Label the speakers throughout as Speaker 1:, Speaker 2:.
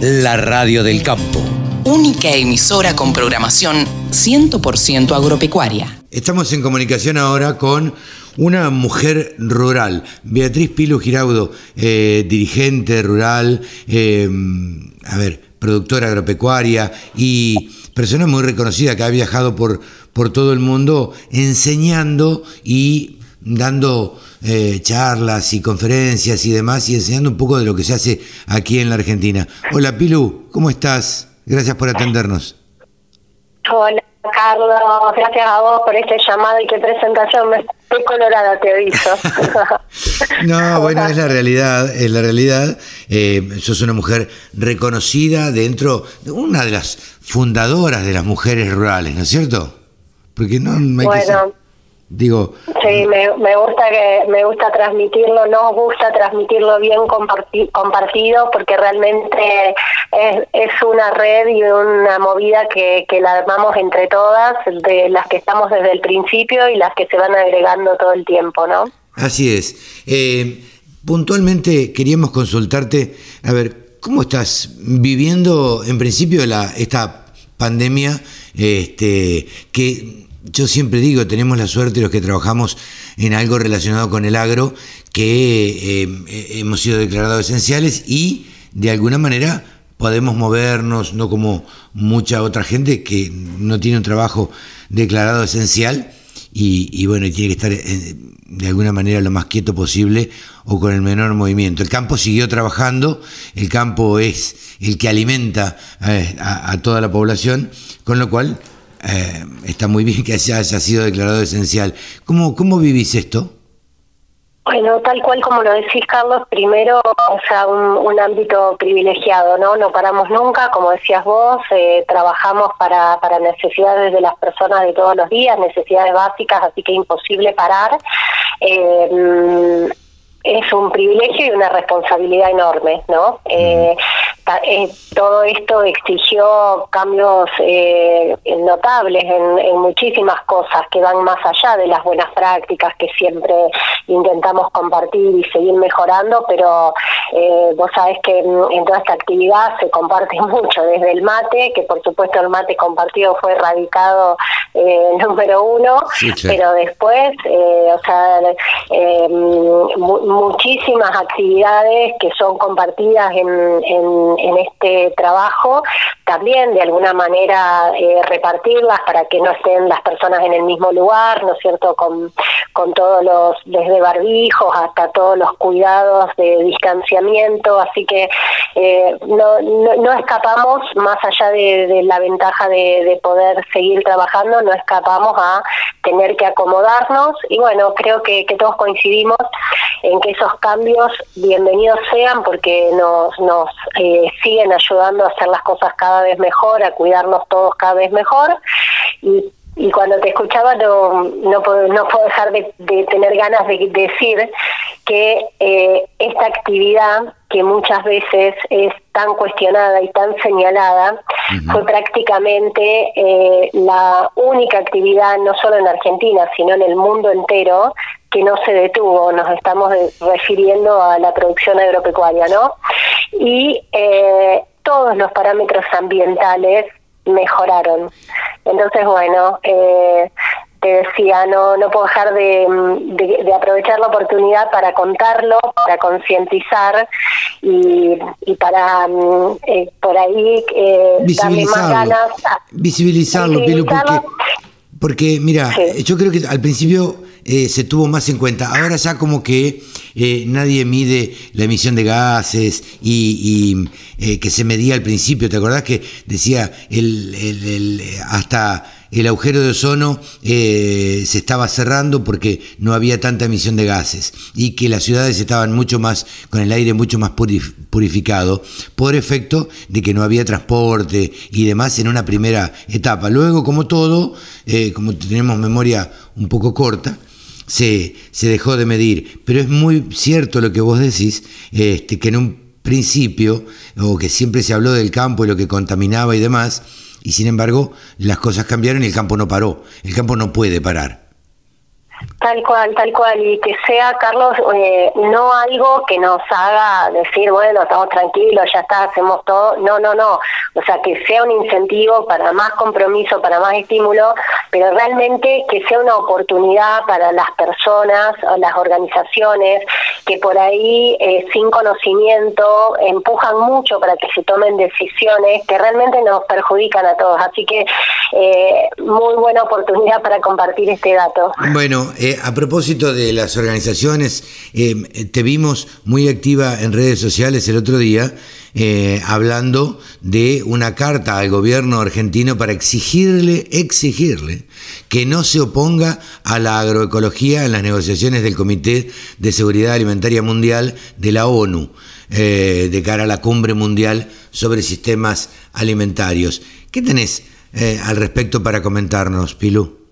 Speaker 1: la radio del campo.
Speaker 2: Única emisora con programación 100% agropecuaria.
Speaker 3: Estamos en comunicación ahora con una mujer rural, Beatriz Pilu Giraudo, eh, dirigente rural, eh, a ver, productora agropecuaria y persona muy reconocida que ha viajado por, por todo el mundo enseñando y dando eh, charlas y conferencias y demás y enseñando un poco de lo que se hace aquí en la Argentina. Hola Pilu, ¿cómo estás? Gracias por atendernos.
Speaker 4: Hola Carlos, gracias a vos por este llamado y qué presentación. Me estoy colorada, te aviso.
Speaker 3: no, bueno, es la realidad, es la realidad. Eh, sos una mujer reconocida dentro de una de las fundadoras de las mujeres rurales, ¿no es cierto? Porque no, hay
Speaker 4: bueno,
Speaker 3: Digo.
Speaker 4: Sí, me, me, gusta que me gusta transmitirlo, nos gusta transmitirlo bien compartido porque realmente es, es una red y una movida que, que la armamos entre todas, de las que estamos desde el principio y las que se van agregando todo el tiempo, ¿no?
Speaker 3: Así es. Eh, puntualmente queríamos consultarte, a ver, ¿cómo estás viviendo en principio la, esta pandemia este, que yo siempre digo, tenemos la suerte los que trabajamos en algo relacionado con el agro, que eh, hemos sido declarados esenciales y de alguna manera podemos movernos, no como mucha otra gente que no tiene un trabajo declarado esencial y, bueno, y tiene que estar eh, de alguna manera lo más quieto posible o con el menor movimiento. El campo siguió trabajando, el campo es el que alimenta eh, a toda la población, con lo cual eh, está muy bien que haya, haya sido declarado esencial. ¿Cómo, ¿Cómo vivís esto?
Speaker 4: Bueno, tal cual como lo decís, Carlos, primero, o sea, un, ámbito privilegiado, ¿no? No paramos nunca, como decías vos, eh, trabajamos para, para necesidades de las personas de todos los días, necesidades básicas, así que imposible parar. Eh, es un privilegio y una responsabilidad enorme, ¿no? Eh, eh, todo esto exigió cambios eh, notables en, muchísimas cosas que van más allá de las buenas prácticas que siempre intentamos compartir y seguir mejorando, pero vos sabés que en, toda esta actividad se comparte mucho, desde el mate, que por supuesto el mate compartido fue erradicado número uno, pero después, o sea, muchísimas actividades que son compartidas en, en, este trabajo, también de alguna manera eh, repartirlas para que no estén las personas en el mismo lugar, ¿no es cierto?, con, con todos los, desde barbijos hasta todos los cuidados de distanciamiento, así que eh, no, no, escapamos, más allá de, la ventaja de, de poder seguir trabajando, no escapamos a tener que acomodarnos y bueno, creo que, que todos coincidimos en que esos cambios bienvenidos sean porque nos, nos eh, siguen ayudando a hacer las cosas cada vez mejor, a cuidarnos todos cada vez mejor. Y y cuando te escuchaba no, no, puedo, no puedo dejar de, tener ganas de decir que eh, esta actividad que muchas veces es tan cuestionada y tan señalada, fue prácticamente eh, la única actividad, no solo en Argentina, sino en el mundo entero, que no se detuvo, nos estamos refiriendo a la producción agropecuaria, ¿no? Y eh, todos los parámetros ambientales mejoraron. Entonces, bueno, eh, te decía, no, no puedo dejar de, aprovechar la oportunidad para contarlo, para concientizar y, y, para mm, eh, por ahí eh, darle más ganas.
Speaker 3: visibilizarlo, porque, porque mira, yo creo que al principio eh, se tuvo más en cuenta. Ahora ya como que eh, nadie mide la emisión de gases y, eh, que se medía al principio. ¿Te acordás que decía el, hasta el agujero de ozono se estaba cerrando porque no había tanta emisión de gases y que las ciudades estaban mucho más con el aire mucho más purificado por efecto de que no había transporte y demás en una primera etapa. Luego, como todo, como tenemos memoria un poco corta, se, se dejó de medir. Pero es muy cierto lo que vos decís, este, que en un principio, o que siempre se habló del campo y lo que contaminaba y demás, y sin embargo las cosas cambiaron y el campo no paró. El campo no puede parar.
Speaker 4: Tal cual, tal cual, y que sea, Carlos, eh, no algo que nos haga decir, bueno, estamos tranquilos, ya está, hacemos todo. No, no, no. O sea, que sea un incentivo para más compromiso, para más estímulo, pero realmente que sea una oportunidad para las personas, las organizaciones, que por ahí, eh, sin conocimiento, empujan mucho para que se tomen decisiones que realmente nos perjudican a todos. Así que, eh, muy buena oportunidad para compartir este dato.
Speaker 3: Bueno, eh, a propósito de las organizaciones, eh, te vimos muy activa en redes sociales el otro día eh, hablando de una carta al gobierno argentino para exigirle, exigirle que no se oponga a la agroecología en las negociaciones del Comité de Seguridad Alimentaria Mundial de la ONU de cara a la cumbre mundial sobre sistemas alimentarios. ¿Qué tenés al respecto para comentarnos, Pilú?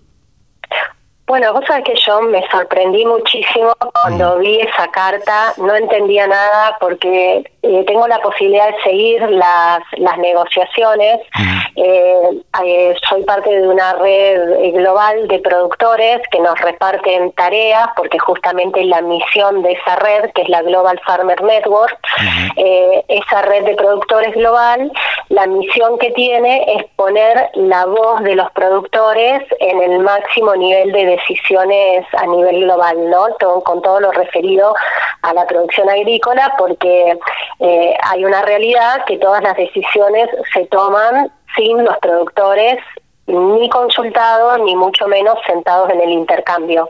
Speaker 4: Bueno, vos sabés que yo me sorprendí muchísimo cuando mm. vi esa carta, no entendía nada porque eh, tengo la posibilidad de seguir las, las negociaciones. Eh, eh, soy parte de una red global de productores que nos reparten tareas porque justamente la misión de esa red, que es la Global Farmer Network, esa red de productores global, la misión que tiene es poner la voz de los productores en el máximo nivel de decisiones a nivel global, ¿no? con todo lo referido a la producción agrícola, porque eh, hay una realidad que todas las decisiones se toman sin los productores ni consultados, ni mucho menos sentados en el intercambio.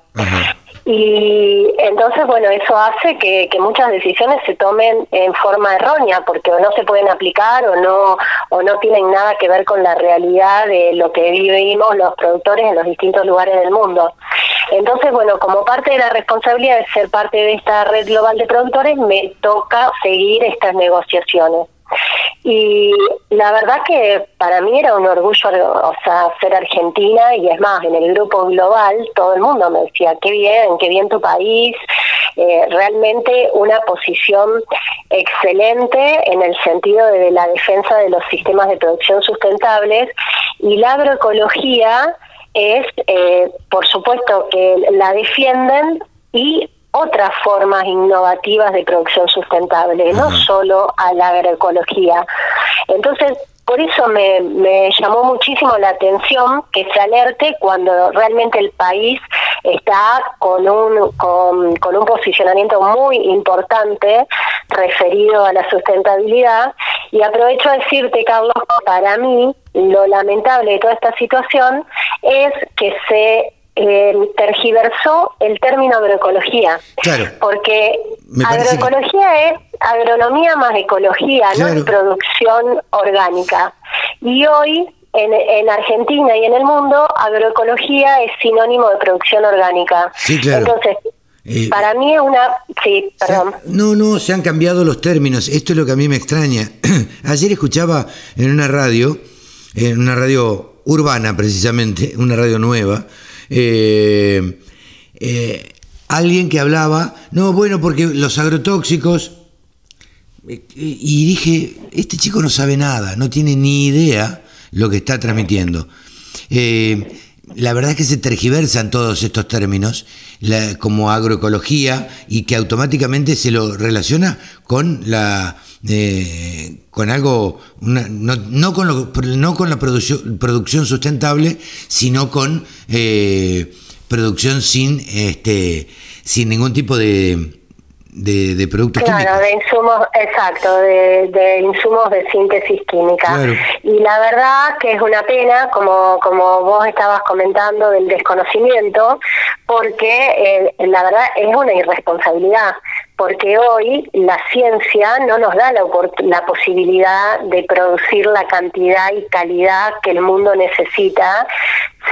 Speaker 4: Y entonces, bueno, eso hace que, muchas decisiones se tomen en forma errónea, porque o no se pueden aplicar o no, o no tienen nada que ver con la realidad de lo que vivimos los productores en los distintos lugares del mundo. Entonces, bueno, como parte de la responsabilidad de ser parte de esta red global de productores, me toca seguir estas negociaciones. Y la verdad que para mí era un orgullo, o sea, ser argentina y es más, en el grupo global todo el mundo me decía, qué bien, qué bien tu país, eh, realmente una posición excelente en el sentido de la defensa de los sistemas de producción sustentables. Y la agroecología es, eh, por supuesto, que la defienden y otras formas innovativas de producción sustentable, no solo a la agroecología. Entonces, por eso me, me, llamó muchísimo la atención que se alerte cuando realmente el país está con un, con, con, un posicionamiento muy importante referido a la sustentabilidad. Y aprovecho a decirte, Carlos, para mí lo lamentable de toda esta situación es que se eh, tergiversó el término agroecología. Porque agroecología es agronomía más ecología, no es producción orgánica. Y hoy en, en, Argentina y en el mundo, agroecología es sinónimo de producción orgánica. Entonces, eh, para mí es una... Sí, perdón.
Speaker 3: no, no, se han cambiado los términos. Esto es lo que a mí me extraña. Ayer escuchaba en una radio, en una radio urbana precisamente, una radio nueva, eh, eh, alguien que hablaba, no, bueno, porque los agrotóxicos, y dije, este chico no sabe nada, no tiene ni idea lo que está transmitiendo. Eh, la verdad es que se tergiversan todos estos términos como agroecología y que automáticamente se lo relaciona con la con algo no, con no con la producción, producción sustentable sino con eh, producción sin este sin ningún tipo de de, de productos
Speaker 4: claro, de insumos, exacto, de, insumos de síntesis química. Y la verdad que es una pena, como, como vos estabas comentando, del desconocimiento, porque eh, la verdad es una irresponsabilidad, porque hoy la ciencia no nos da la, la posibilidad de producir la cantidad y calidad que el mundo necesita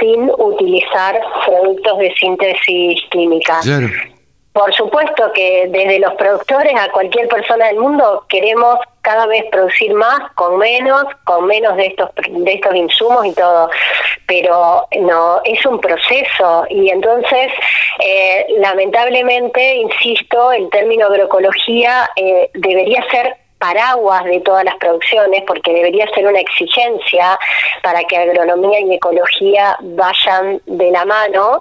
Speaker 4: sin utilizar productos de síntesis química. Claro. Por supuesto que desde los productores a cualquier persona del mundo queremos cada vez producir más con menos, con menos de estos de estos insumos y todo, pero no es un proceso. Y entonces eh, lamentablemente, insisto, el término agroecología eh, debería ser paraguas de todas las producciones, porque debería ser una exigencia para que agronomía y ecología vayan de la mano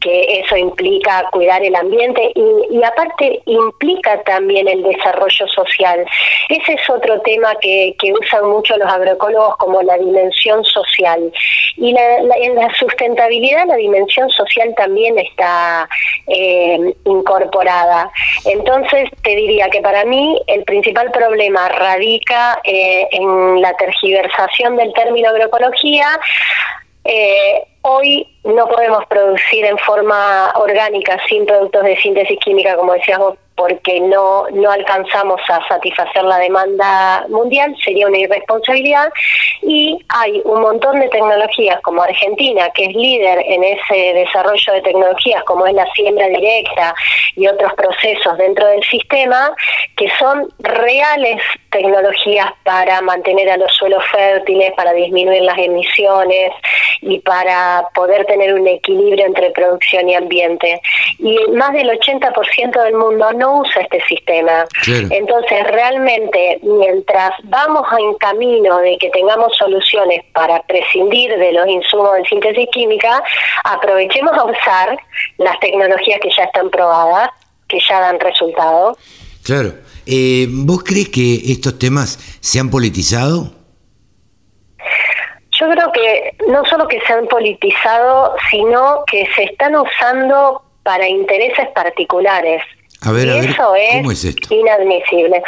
Speaker 4: que eso implica cuidar el ambiente y, y, aparte implica también el desarrollo social. Ese es otro tema que, que usan mucho los agroecólogos como la dimensión social. Y la, en la sustentabilidad la dimensión social también está eh, incorporada. Entonces te diría que para mí el principal problema radica eh, en la tergiversación del término agroecología. Eh, Hoy no podemos producir en forma orgánica sin productos de síntesis química, como decías vos, porque no, no alcanzamos a satisfacer la demanda mundial, sería una irresponsabilidad. Y hay un montón de tecnologías como Argentina, que es líder en ese desarrollo de tecnologías, como es la siembra directa y otros procesos dentro del sistema, que son reales tecnologías para mantener a los suelos fértiles, para disminuir las emisiones y para poder tener un equilibrio entre producción y ambiente. Y más del 80% del mundo no usa este sistema. Entonces, realmente, mientras vamos en camino de que tengamos soluciones para prescindir de los insumos de síntesis química, aprovechemos a usar las tecnologías que ya están probadas, que ya dan resultado.
Speaker 3: Claro. Eh, ¿Vos crees que estos temas se han politizado?
Speaker 4: Yo creo que no solo que se han politizado, sino que se están usando para intereses particulares.
Speaker 3: A ver, y eso
Speaker 4: es, inadmisible.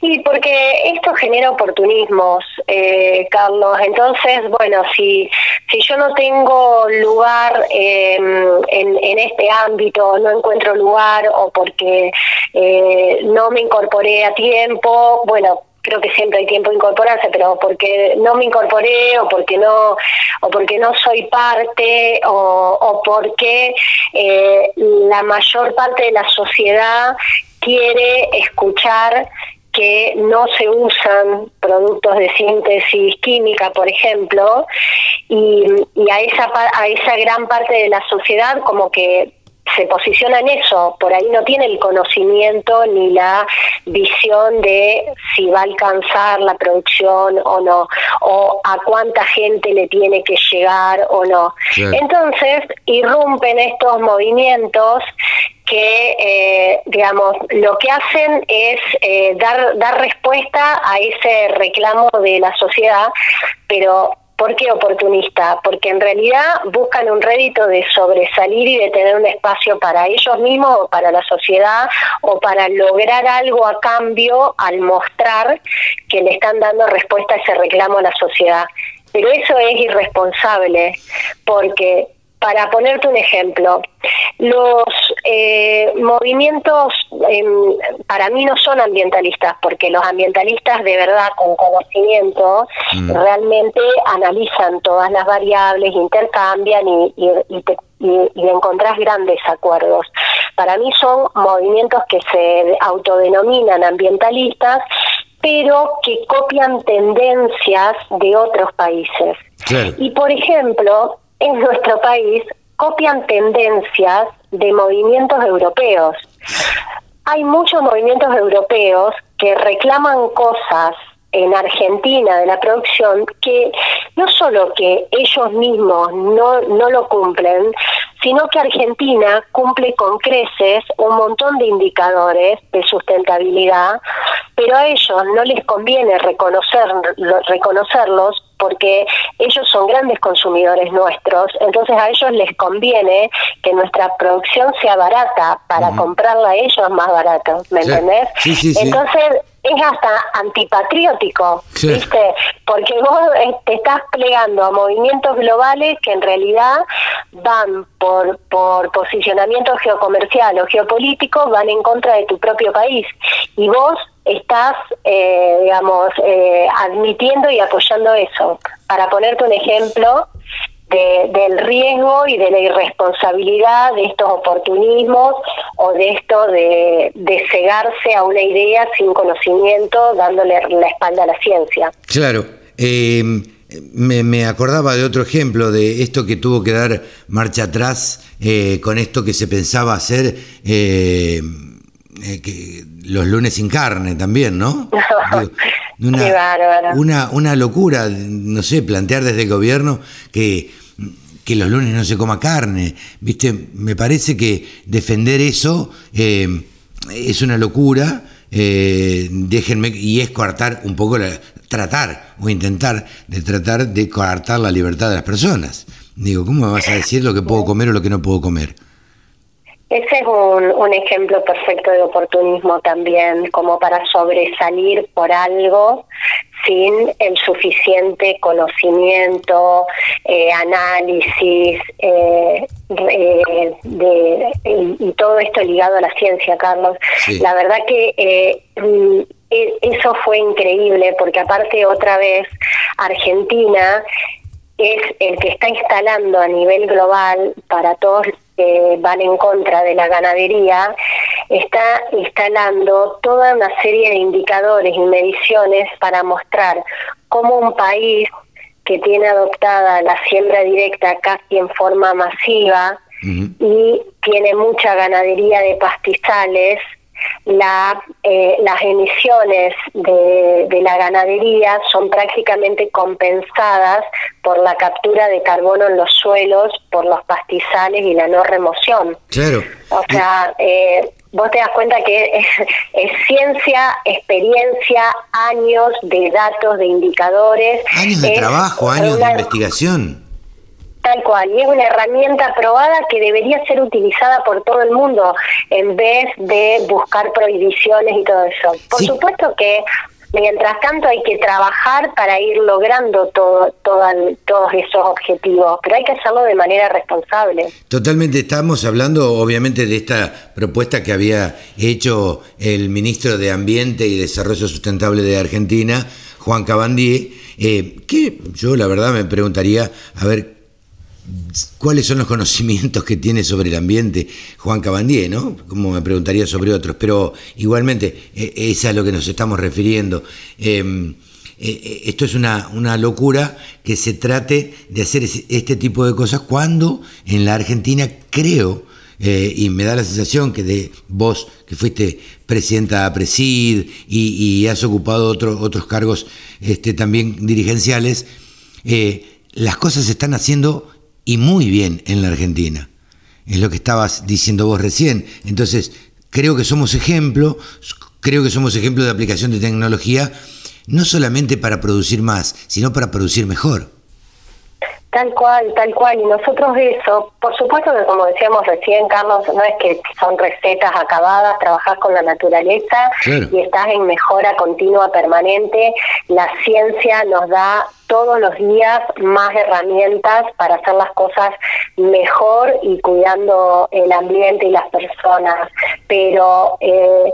Speaker 4: Y porque esto genera oportunismos, eh, Carlos. Entonces, bueno, si, si yo no tengo lugar em, en, en este ámbito, no encuentro lugar o porque eh, no me incorporé a tiempo, bueno, creo que siempre hay tiempo de incorporarse, pero porque no me incorporé o porque no o porque no soy parte o, o porque eh, la mayor parte de la sociedad quiere escuchar que no se usan productos de síntesis química, por ejemplo, y, y a esa a esa gran parte de la sociedad como que se posiciona en eso, por ahí no tiene el conocimiento ni la visión de si va a alcanzar la producción o no, o a cuánta gente le tiene que llegar o no. Entonces, irrumpen estos movimientos que, eh, digamos, lo que hacen es eh, dar, dar respuesta a ese reclamo de la sociedad, pero ¿Por qué oportunista? Porque en realidad buscan un rédito de sobresalir y de tener un espacio para ellos mismos o para la sociedad o para lograr algo a cambio al mostrar que le están dando respuesta a ese reclamo a la sociedad. Pero eso es irresponsable porque para ponerte un ejemplo, los eh, movimientos em, para mí no son ambientalistas, porque los ambientalistas de verdad con conocimiento mm. realmente analizan todas las variables, intercambian y, y, y, encontrás grandes acuerdos. Para mí son movimientos que se autodenominan ambientalistas, pero que copian tendencias de otros países. Y por ejemplo, en nuestro país copian tendencias de movimientos europeos. Hay muchos movimientos europeos que reclaman cosas en Argentina de la producción que no solo que ellos mismos no, no lo cumplen, sino que Argentina cumple con creces un montón de indicadores de sustentabilidad, pero a ellos no les conviene reconocer, reconocerlos porque ellos son grandes consumidores nuestros, entonces a ellos les conviene que nuestra producción sea barata para comprarla a ellos más barato, ¿me entendés? entonces es hasta antipatriótico, ¿viste? Porque vos te estás plegando a movimientos globales que en realidad van por, por posicionamiento geocomercial o geopolítico, van en contra de tu propio país. Y vos estás, eh, digamos, eh, admitiendo y apoyando eso. Para ponerte un ejemplo, del riesgo y de la irresponsabilidad de estos oportunismos o de esto de, cegarse a una idea sin conocimiento, dándole la espalda a la ciencia.
Speaker 3: Claro. Em, me, acordaba de otro ejemplo de esto que tuvo que dar marcha atrás eh, con esto que se pensaba hacer eh, eh, que los lunes sin carne también, ¿no? una, una, una locura, no sé, plantear desde el gobierno que que los lunes no se coma carne. ¿Viste? Me parece que defender eso eh, es una locura. Eh, déjenme, y es coartar un poco, la, tratar o intentar de tratar de coartar la libertad de las personas. Digo, ¿cómo me vas a decir lo que puedo comer o lo que no puedo comer?
Speaker 4: Ese es un, un, ejemplo perfecto de oportunismo también, como para sobresalir por algo sin el suficiente conocimiento, eh, análisis eh, eh, de, y, y, todo esto ligado a la ciencia, Carlos. Sí. La verdad que eh, mm, e, eso fue increíble porque aparte otra vez Argentina es el que está instalando a nivel global para todos que van en contra de la ganadería, está instalando toda una serie de indicadores y mediciones para mostrar cómo un país que tiene adoptada la siembra directa casi en forma masiva uh -huh. y tiene mucha ganadería de pastizales, la, eh, las emisiones de, de, la ganadería son prácticamente compensadas por la captura de carbono en los suelos, por los pastizales y la no remoción.
Speaker 3: Claro.
Speaker 4: O sea, eh, vos te das cuenta que es, es, ciencia, experiencia, años de datos, de indicadores.
Speaker 3: Años de trabajo, años una, de investigación.
Speaker 4: Tal cual, y es una herramienta probada que debería ser utilizada por todo el mundo en vez de buscar prohibiciones y todo eso. Por sí. supuesto que mientras tanto hay que trabajar para ir logrando todo, todo, todos esos objetivos, pero hay que hacerlo de manera responsable.
Speaker 3: Totalmente, estamos hablando obviamente de esta propuesta que había hecho el ministro de Ambiente y Desarrollo Sustentable de Argentina, Juan Cabandier, eh, que yo la verdad me preguntaría, a ver, cuáles son los conocimientos que tiene sobre el ambiente Juan Cabandier, ¿no? Como me preguntaría sobre otros, pero igualmente eh, es a lo que nos estamos refiriendo. Eh, eh, esto es una, una, locura que se trate de hacer este tipo de cosas cuando en la Argentina creo, y me da la sensación que de vos, que fuiste presidenta de Presid y, has ocupado otro, otros cargos este, también dirigenciales, las cosas se están haciendo y muy bien en la Argentina. Es lo que estabas diciendo vos recién. Entonces, creo que somos ejemplo, creo que somos ejemplo de aplicación de tecnología, no solamente para producir más, sino para producir mejor.
Speaker 4: Tal cual, tal cual. Y nosotros eso, por supuesto que como decíamos recién, Carlos, no es que son recetas acabadas, trabajás con la naturaleza claro. y estás en mejora continua, permanente. La ciencia nos da todos los días más herramientas para hacer las cosas mejor y cuidando el ambiente y las personas. Pero, eh,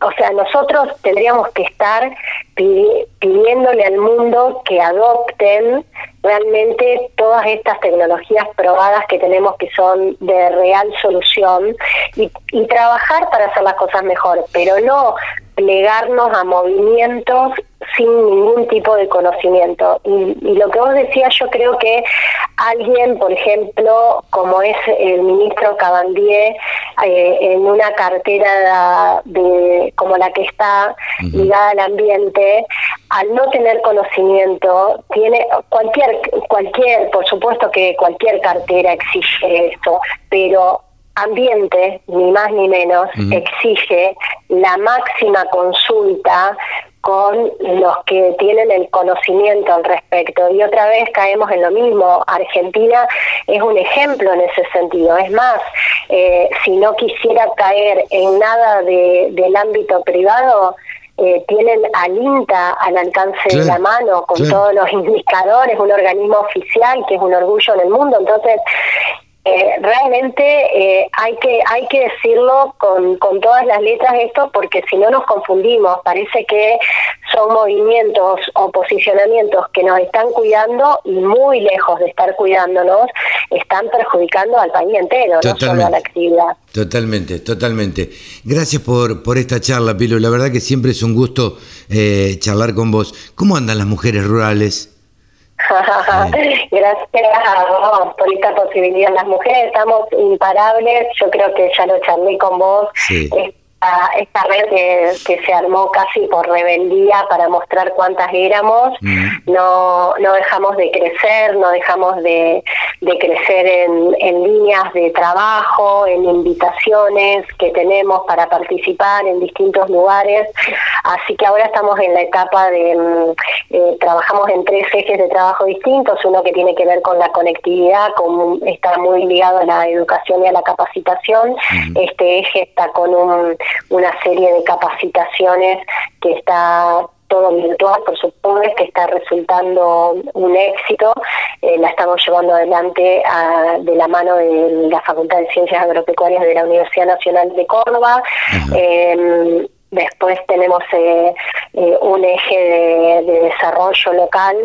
Speaker 4: o sea, nosotros tendríamos que estar pidiéndole al mundo que adopten realmente todas estas tecnologías probadas que tenemos que son de real solución y trabajar para hacer las cosas mejor, pero no plegarnos a movimientos sin ningún tipo de conocimiento. Y, y, lo que vos decías, yo creo que alguien, por ejemplo, como es el ministro Cabandier, eh, en una cartera de, como la que está ligada al ambiente, al no tener conocimiento, tiene cualquier, cualquier, por supuesto que cualquier cartera exige eso, pero ambiente, ni más ni menos, uh -huh. exige la máxima consulta con los que tienen el conocimiento al respecto. Y otra vez caemos en lo mismo. Argentina es un ejemplo en ese sentido. Es más, eh, si no quisiera caer en nada de, del ámbito privado, eh, tienen al INTA al alcance claro, de la mano con claro. todos los indicadores, un organismo oficial que es un orgullo en el mundo. Entonces, eh, realmente eh, hay que hay que decirlo con, con todas las letras esto porque si no nos confundimos parece que son movimientos o posicionamientos que nos están cuidando y muy lejos de estar cuidándonos están perjudicando al país entero Totalmente. no solo a la actividad
Speaker 3: Totalmente, totalmente. Gracias por, por esta charla, Pilo. La verdad que siempre es un gusto eh, charlar con vos. ¿Cómo andan las mujeres rurales?
Speaker 4: Gracias a vos por esta posibilidad. Las mujeres estamos imparables, yo creo que ya lo charlé con vos. Sí. Esta, esta, red que, que, se armó casi por rebeldía para mostrar cuántas éramos, no, no dejamos de crecer, no dejamos de, de crecer en, en líneas de trabajo, en invitaciones que tenemos para participar en distintos lugares. Así que ahora estamos en la etapa de, mm, eh, trabajamos en tres ejes de trabajo distintos, uno que tiene que ver con la conectividad, con, está muy ligado a la educación y a la capacitación. Este eje está con una serie de capacitaciones que está todo virtual, por supuesto, que está resultando un éxito. Eh, la estamos llevando adelante de la mano de la Facultad de Ciencias Agropecuarias de la Universidad Nacional de Córdoba. Después tenemos eh, eh, un eje de, desarrollo local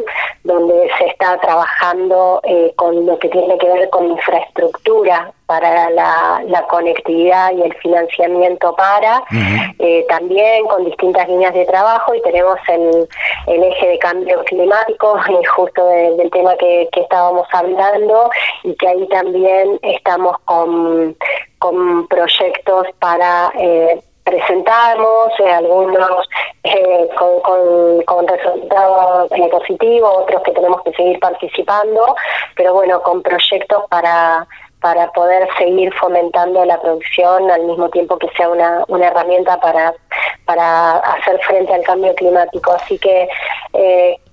Speaker 4: donde se está trabajando eh, con lo que tiene que ver con infraestructura para la, conectividad y el financiamiento para, también con distintas líneas de trabajo y tenemos el, el eje de cambio climático, justo del tema que, que estábamos hablando y que ahí también estamos con, con proyectos para presentamos, eh, algunos eh, con, resultados eh, positivos, otros que tenemos que seguir participando, pero bueno, con proyectos para para poder seguir fomentando la producción al mismo tiempo que sea una, una herramienta para, para hacer frente al cambio climático. Así que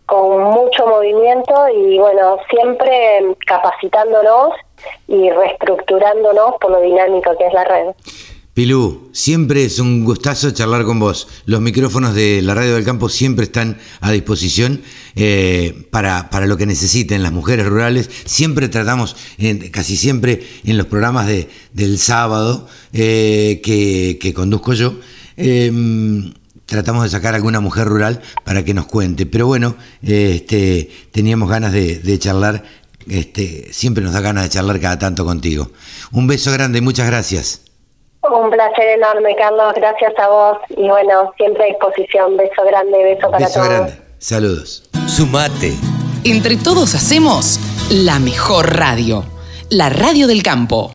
Speaker 4: con mucho movimiento y bueno, siempre capacitándonos y reestructurándonos por lo dinámico que es la red.
Speaker 3: Pilú, siempre es un gustazo charlar con vos. Los micrófonos de la Radio del Campo siempre están a disposición eh, para, para, lo que necesiten las mujeres rurales. Siempre tratamos, casi siempre en los programas de, del sábado eh, que, conduzco yo, em, tratamos de sacar alguna mujer rural para que nos cuente. Pero bueno, este, teníamos ganas de, de charlar. Este, siempre nos da ganas de charlar cada tanto contigo. Un beso grande y muchas gracias.
Speaker 4: Un placer enorme, Carlos. Gracias a vos. Y bueno, siempre a disposición. Beso grande, beso para beso Grande.
Speaker 3: Saludos.
Speaker 1: Sumate.
Speaker 2: Entre todos hacemos la mejor radio. La radio del campo.